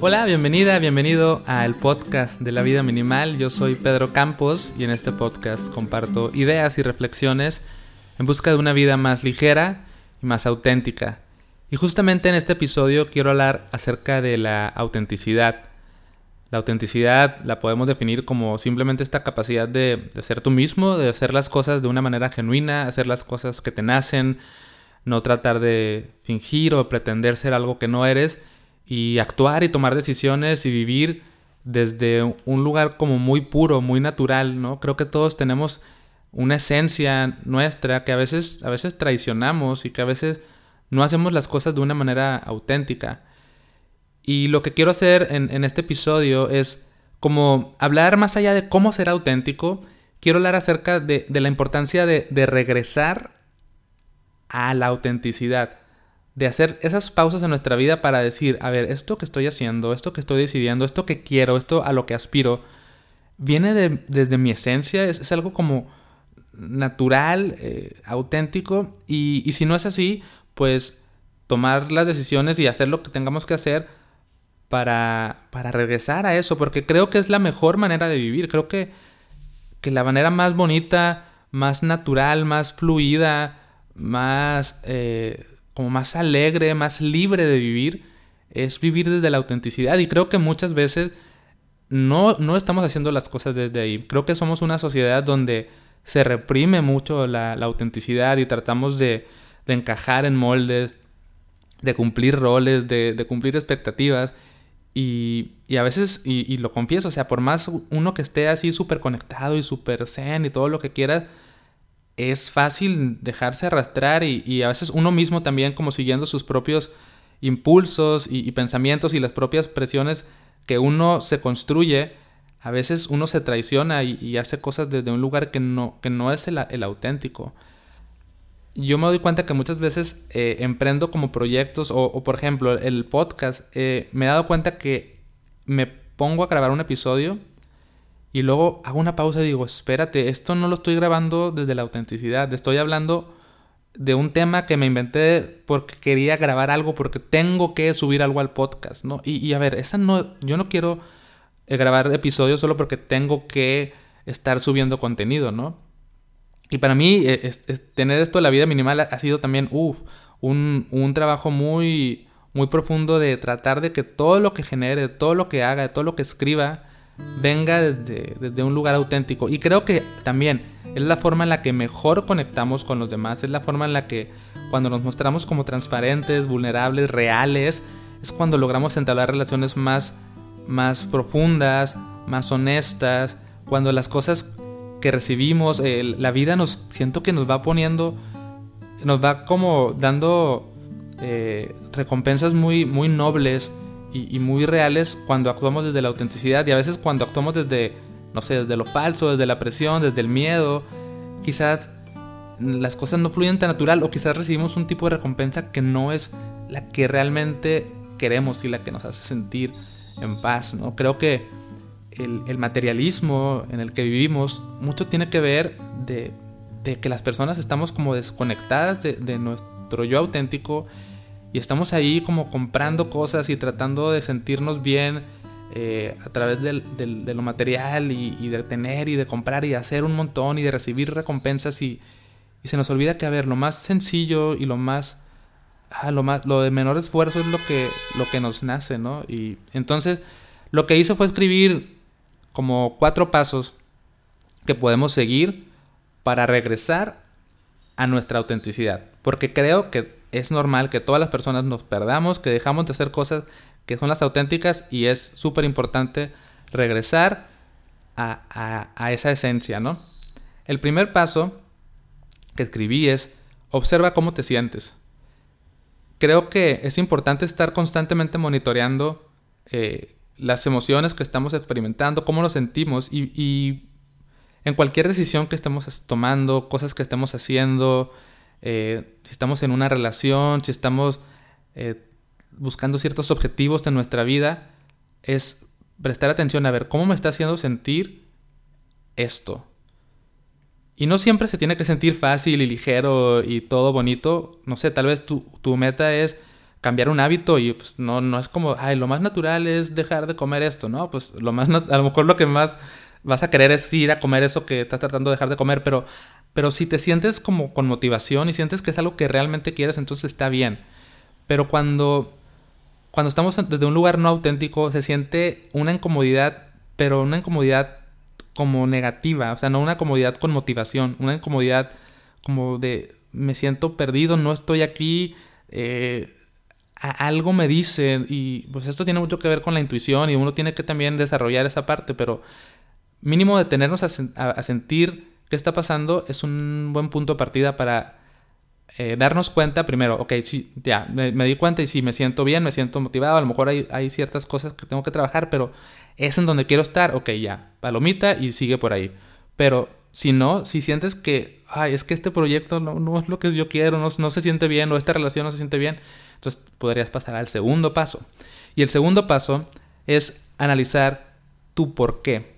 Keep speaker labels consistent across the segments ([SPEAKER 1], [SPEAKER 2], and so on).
[SPEAKER 1] Hola, bienvenida, bienvenido al podcast de la vida minimal. Yo soy Pedro Campos y en este podcast comparto ideas y reflexiones en busca de una vida más ligera y más auténtica. Y justamente en este episodio quiero hablar acerca de la autenticidad. La autenticidad la podemos definir como simplemente esta capacidad de, ser tú mismo, de hacer las cosas de una manera genuina, hacer las cosas que te nacen, no tratar de fingir o pretender ser algo que no eres y actuar y tomar decisiones y vivir desde un lugar como muy puro, muy natural, ¿no? Creo que todos tenemos una esencia nuestra que a veces, a veces traicionamos y que a veces no hacemos las cosas de una manera auténtica. Y lo que quiero hacer en, este episodio es como hablar más allá de cómo ser auténtico, quiero hablar acerca de, la importancia de, de regresar a la autenticidad, de hacer esas pausas en nuestra vida para decir, a ver, esto que estoy haciendo, esto que estoy decidiendo, esto que quiero, esto a lo que aspiro, viene de, desde mi esencia, es, algo como natural, eh, auténtico, y, y si no es así, pues tomar las decisiones y hacer lo que tengamos que hacer para, para regresar a eso, porque creo que es la mejor manera de vivir, creo que, que la manera más bonita, más natural, más fluida, más, eh, como más alegre, más libre de vivir, es vivir desde la autenticidad. Y creo que muchas veces no, no estamos haciendo las cosas desde ahí. Creo que somos una sociedad donde se reprime mucho la autenticidad y tratamos de, encajar en moldes, de cumplir roles, de, cumplir expectativas. Y, a veces, y, lo confieso, o sea, por más uno que esté así súper conectado y súper zen y todo lo que quieras, es fácil dejarse arrastrar y, a veces uno mismo también como siguiendo sus propios impulsos y, pensamientos y las propias presiones que uno se construye, a veces uno se traiciona y, hace cosas desde un lugar que no, que no es el auténtico. Yo me doy cuenta que muchas veces eh, emprendo como proyectos o, por ejemplo el podcast, eh, me he dado cuenta que me pongo a grabar un episodio y luego hago una pausa y digo, espérate, esto no lo estoy grabando desde la autenticidad, estoy hablando de un tema que me inventé porque quería grabar algo, porque tengo que subir algo al podcast, ¿no? Y, a ver, esa no, yo no quiero eh, grabar episodios solo porque tengo que estar subiendo contenido, ¿no? Y para mí, eh, tener esto de la vida minimal ha sido también, uff, un, un, trabajo muy, muy profundo de tratar de que todo lo que genere, todo lo que haga, todo lo que escriba, venga desde, desde un lugar auténtico. Y creo que también es la forma en la que mejor conectamos con los demás, es la forma en la que cuando nos mostramos como transparentes, vulnerables, reales, es cuando logramos entablar relaciones más, más profundas, más honestas, cuando las cosas que recibimos, la vida nos siento que nos va poniendo, nos va como dando eh, recompensas muy, muy nobles y, muy reales cuando actuamos desde la autenticidad y a veces cuando actuamos desde, no sé, desde lo falso, desde la presión, desde el miedo, quizás las cosas no fluyen tan natural o quizás recibimos un tipo de recompensa que no es la que realmente queremos y la que nos hace sentir en paz, ¿no? Creo que el, materialismo en el que vivimos mucho tiene que ver de, que las personas estamos como desconectadas de, nuestro yo auténtico y estamos ahí como comprando cosas y tratando de sentirnos bien eh, a través de lo material y, de tener y de comprar y de hacer un montón y de recibir recompensas y, se nos olvida que a ver lo más sencillo y lo más ah, lo más lo de menor esfuerzo es lo que lo que nos nace no y entonces lo que hice fue escribir como cuatro pasos que podemos seguir para regresar a nuestra autenticidad. Porque creo que es normal que todas las personas nos perdamos, que dejamos de hacer cosas que son las auténticas y es súper importante regresar a, esa esencia, ¿no? El primer paso que escribí es observa cómo te sientes. Creo que es importante estar constantemente monitoreando eh, las emociones que estamos experimentando, cómo nos sentimos y, en cualquier decisión que estemos tomando, cosas que estemos haciendo, eh, si estamos en una relación, si estamos eh, buscando ciertos objetivos en nuestra vida, es prestar atención a ver cómo me está haciendo sentir esto. Y no siempre se tiene que sentir fácil y ligero y todo bonito. No sé, tal vez tu, tu meta es cambiar un hábito y pues no, no es como, ay, lo más natural es dejar de comer esto, ¿no? Pues lo más, a lo mejor lo que más vas a querer es ir a comer eso que estás tratando de dejar de comer, pero, pero si te sientes como con motivación y sientes que es algo que realmente quieres, entonces está bien. Pero cuando, cuando estamos desde un lugar no auténtico, se siente una incomodidad, pero una incomodidad como negativa, o sea, no una comodidad con motivación, una incomodidad como de me siento perdido, no estoy aquí, eh, algo me dice y pues esto tiene mucho que ver con la intuición y uno tiene que también desarrollar esa parte, pero mínimo detenernos a, a, sentir qué está pasando es un buen punto de partida para eh, darnos cuenta primero, ok, sí, ya, me, di cuenta y si me siento bien, me siento motivado, a lo mejor hay, hay, ciertas cosas que tengo que trabajar, pero es en donde quiero estar, ok, ya, palomita y sigue por ahí. Pero si no, si sientes que, ay, es que este proyecto no, es lo que yo quiero, no se siente bien o esta relación no se siente bien, entonces podrías pasar al segundo paso. Y el segundo paso es analizar tu por qué.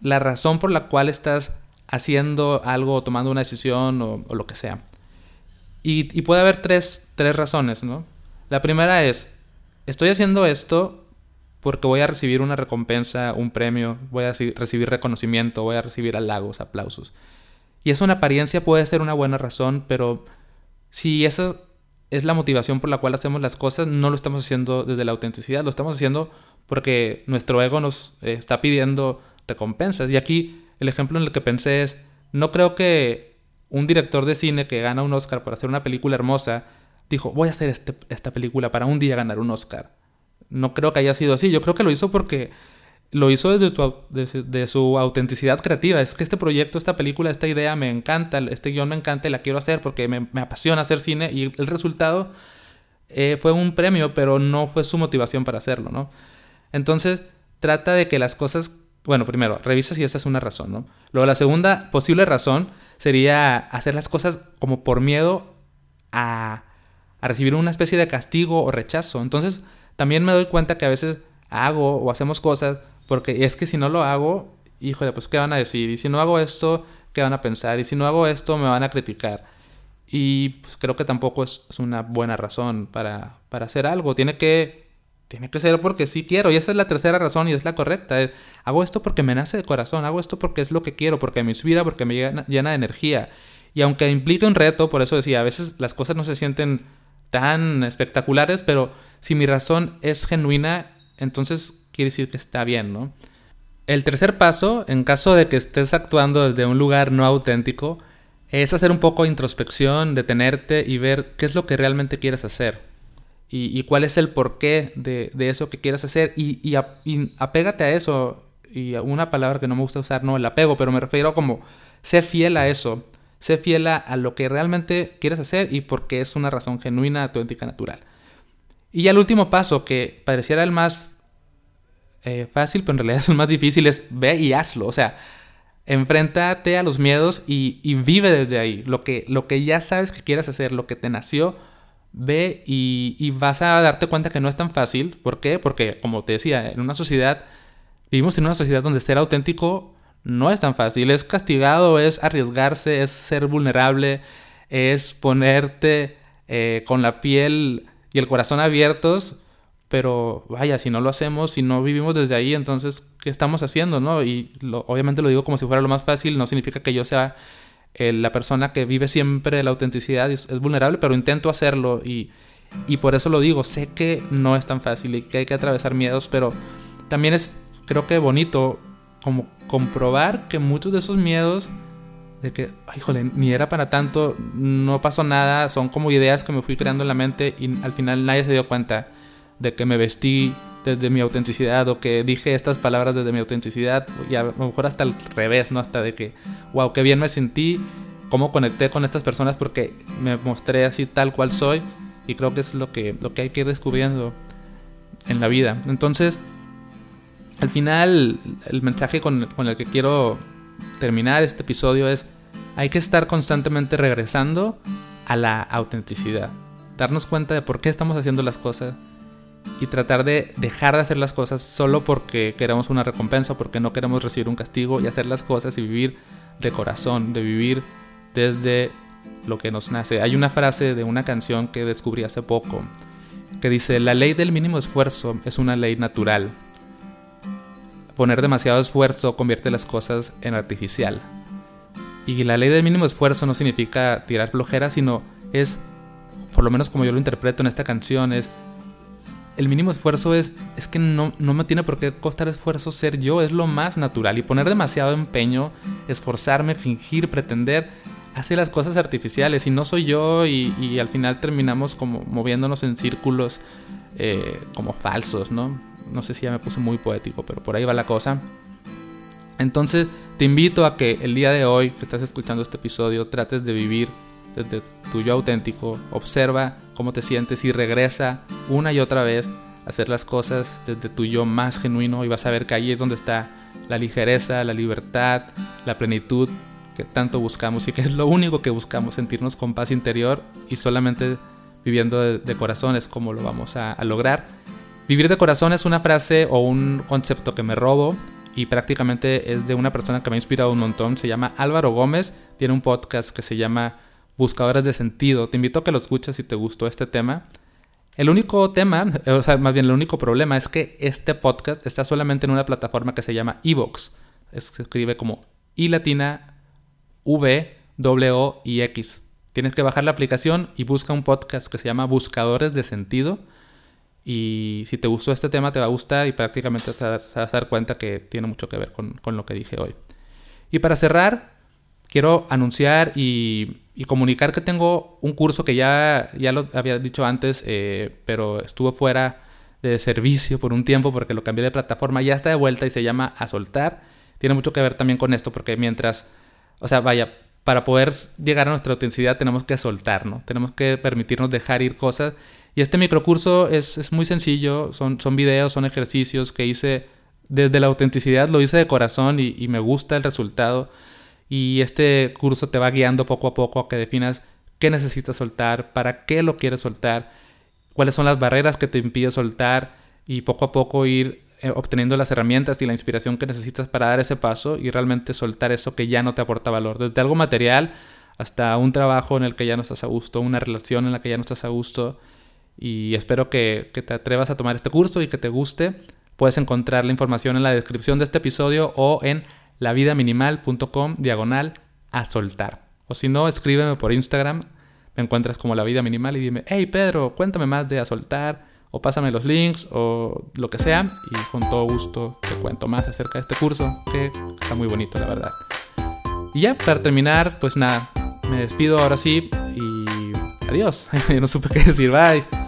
[SPEAKER 1] La razón por la cual estás haciendo algo tomando una decisión o, lo que sea. Y, puede haber tres, tres razones, ¿no? La primera es, estoy haciendo esto porque voy a recibir una recompensa, un premio, voy a recibir reconocimiento, voy a recibir halagos, aplausos. Y eso en apariencia puede ser una buena razón, pero si esa es la motivación por la cual hacemos las cosas, no lo estamos haciendo desde la autenticidad, lo estamos haciendo porque nuestro ego nos eh, está pidiendo recompensas. Y aquí el ejemplo en el que pensé es, no creo que un director de cine que gana un Oscar por hacer una película hermosa, dijo, voy a hacer este, esta película para un día ganar un Oscar. No creo que haya sido así, yo creo que lo hizo porque lo hizo desde, su autenticidad creativa. Es que este proyecto, esta película, esta idea me encanta, este guion me encanta y la quiero hacer porque me, apasiona hacer cine y el resultado eh, fue un premio, pero no fue su motivación para hacerlo, ¿no? Entonces, trata de que las cosas, bueno, primero, revisa si esta es una razón, ¿no? Luego, la segunda posible razón sería hacer las cosas como por miedo a, a recibir una especie de castigo o rechazo. Entonces, también me doy cuenta que a veces hago o hacemos cosas porque es que si no lo hago, híjole, pues ¿qué van a decir? Y si no hago esto, ¿qué van a pensar? Y si no hago esto, me van a criticar. Y pues, creo que tampoco es, una buena razón para, para, hacer algo. Tiene que, tiene que ser porque sí quiero. Y esa es la tercera razón y es la correcta. hago esto porque me nace de corazón. Hago esto porque es lo que quiero, porque me inspira, porque me llena, llena de energía. Y aunque implique un reto, por eso decía, a veces las cosas no se sienten tan espectaculares, pero si mi razón es genuina, entonces quiere decir que está bien, ¿no? El tercer paso, en caso de que estés actuando desde un lugar no auténtico, es hacer un poco de introspección, detenerte y ver qué es lo que realmente quieres hacer. Y, cuál es el porqué de, de eso que quieres hacer. Y, y, apégate a eso. Y una palabra que no me gusta usar, no el apego, pero me refiero como sé fiel a eso. Sé fiel a, a lo que realmente quieres hacer y porque es una razón genuina, auténtica, natural. Y ya el último paso, que pareciera el más eh, fácil, pero en realidad es el más difícil, es ve y hazlo. O sea, enfréntate a los miedos y, vive desde ahí. Lo que, lo que ya sabes que quieres hacer, lo que te nació, ve y, vas a darte cuenta que no es tan fácil. ¿Por qué? Porque, como te decía, en una sociedad, vivimos en una sociedad donde ser auténtico no es tan fácil. Es castigado, es arriesgarse, es ser vulnerable, es ponerte eh, con la piel y el corazón abiertos pero vaya, si no lo hacemos, si no vivimos desde ahí, entonces, ¿qué estamos haciendo? ¿no? Y obviamente lo digo como si fuera lo más fácil, no significa que yo sea eh, la persona que vive siempre la autenticidad, es, es vulnerable, pero intento hacerlo y, y, por eso lo digo, sé que no es tan fácil y que hay que atravesar miedos, pero también es, creo que bonito como comprobar que muchos de esos miedos de que, híjole, ni era para tanto, no pasó nada, son como ideas que me fui creando en la mente y al final nadie se dio cuenta de que me vestí desde mi autenticidad o que dije estas palabras desde mi autenticidad y a lo mejor hasta al revés, ¿no? Hasta de que, wow, qué bien me sentí, cómo conecté con estas personas porque me mostré así tal cual soy y creo que es lo que, lo que hay que ir descubriendo en la vida. Entonces, al final, el mensaje con, con el que quiero terminar este episodio es, hay que estar constantemente regresando a la autenticidad, darnos cuenta de por qué estamos haciendo las cosas y tratar de dejar de hacer las cosas solo porque queremos una recompensa, porque no queremos recibir un castigo y hacer las cosas y vivir de corazón, de vivir desde lo que nos nace. Hay una frase de una canción que descubrí hace poco que dice, la ley del mínimo esfuerzo es una ley natural. Poner demasiado esfuerzo convierte las cosas en artificial. Y la ley del mínimo esfuerzo no significa tirar flojera, sino es, por lo menos como yo lo interpreto en esta canción, es el mínimo esfuerzo es, es que no, no me tiene por qué costar esfuerzo ser yo, es lo más natural. Y poner demasiado empeño, esforzarme, fingir, pretender, hace las cosas artificiales. Y no soy yo y, al final terminamos como moviéndonos en círculos eh, como falsos, ¿no? No sé si ya me puse muy poético, pero por ahí va la cosa. Entonces te invito a que el día de hoy que estás escuchando este episodio trates de vivir desde tu yo auténtico, observa cómo te sientes y regresa una y otra vez a hacer las cosas desde tu yo más genuino y vas a ver que ahí es donde está la ligereza, la libertad, la plenitud que tanto buscamos y que es lo único que buscamos, sentirnos con paz interior y solamente viviendo de, corazón es como lo vamos a, a lograr. Vivir de corazón es una frase o un concepto que me robo y prácticamente es de una persona que me ha inspirado un montón, se llama Álvaro Gómez, tiene un podcast que se llama buscadores de sentido. Te invito a que lo escuches si te gustó este tema. El único tema, o sea, más bien el único problema es que este podcast está solamente en una plataforma que se llama Evox. Se escribe como I latina V W O X. Tienes que bajar la aplicación y busca un podcast que se llama Buscadores de Sentido. Y si te gustó este tema, te va a gustar y prácticamente te vas a dar cuenta que tiene mucho que ver con, con lo que dije hoy. Y para cerrar, quiero anunciar y, comunicar que tengo un curso que ya, ya lo había dicho antes, eh, pero estuvo fuera de servicio por un tiempo porque lo cambié de plataforma. Ya está de vuelta y se llama A Soltar. Tiene mucho que ver también con esto porque mientras, o sea, vaya, para poder llegar a nuestra autenticidad tenemos que soltar, ¿no? Tenemos que permitirnos dejar ir cosas. Y este microcurso es, es muy sencillo, son, son videos, son ejercicios que hice desde la autenticidad, lo hice de corazón y, y me gusta el resultado y este curso te va guiando poco a poco a que definas qué necesitas soltar, para qué lo quieres soltar, cuáles son las barreras que te impiden soltar y poco a poco ir eh, obteniendo las herramientas y la inspiración que necesitas para dar ese paso y realmente soltar eso que ya no te aporta valor, desde algo material hasta un trabajo en el que ya no estás a gusto, una relación en la que ya no estás a gusto y espero que, que te atrevas a tomar este curso y que te guste. Puedes encontrar la información en la descripción de este episodio o en lavidaminimal.com diagonal a soltar. O si no, escríbeme por Instagram, me encuentras como La Vida Minimal y dime, hey Pedro, cuéntame más de a soltar, o pásame los links, o lo que sea, y con todo gusto te cuento más acerca de este curso, que está muy bonito, la verdad. Y ya, para terminar, pues nada, me despido ahora sí y adiós. no supe qué decir, bye.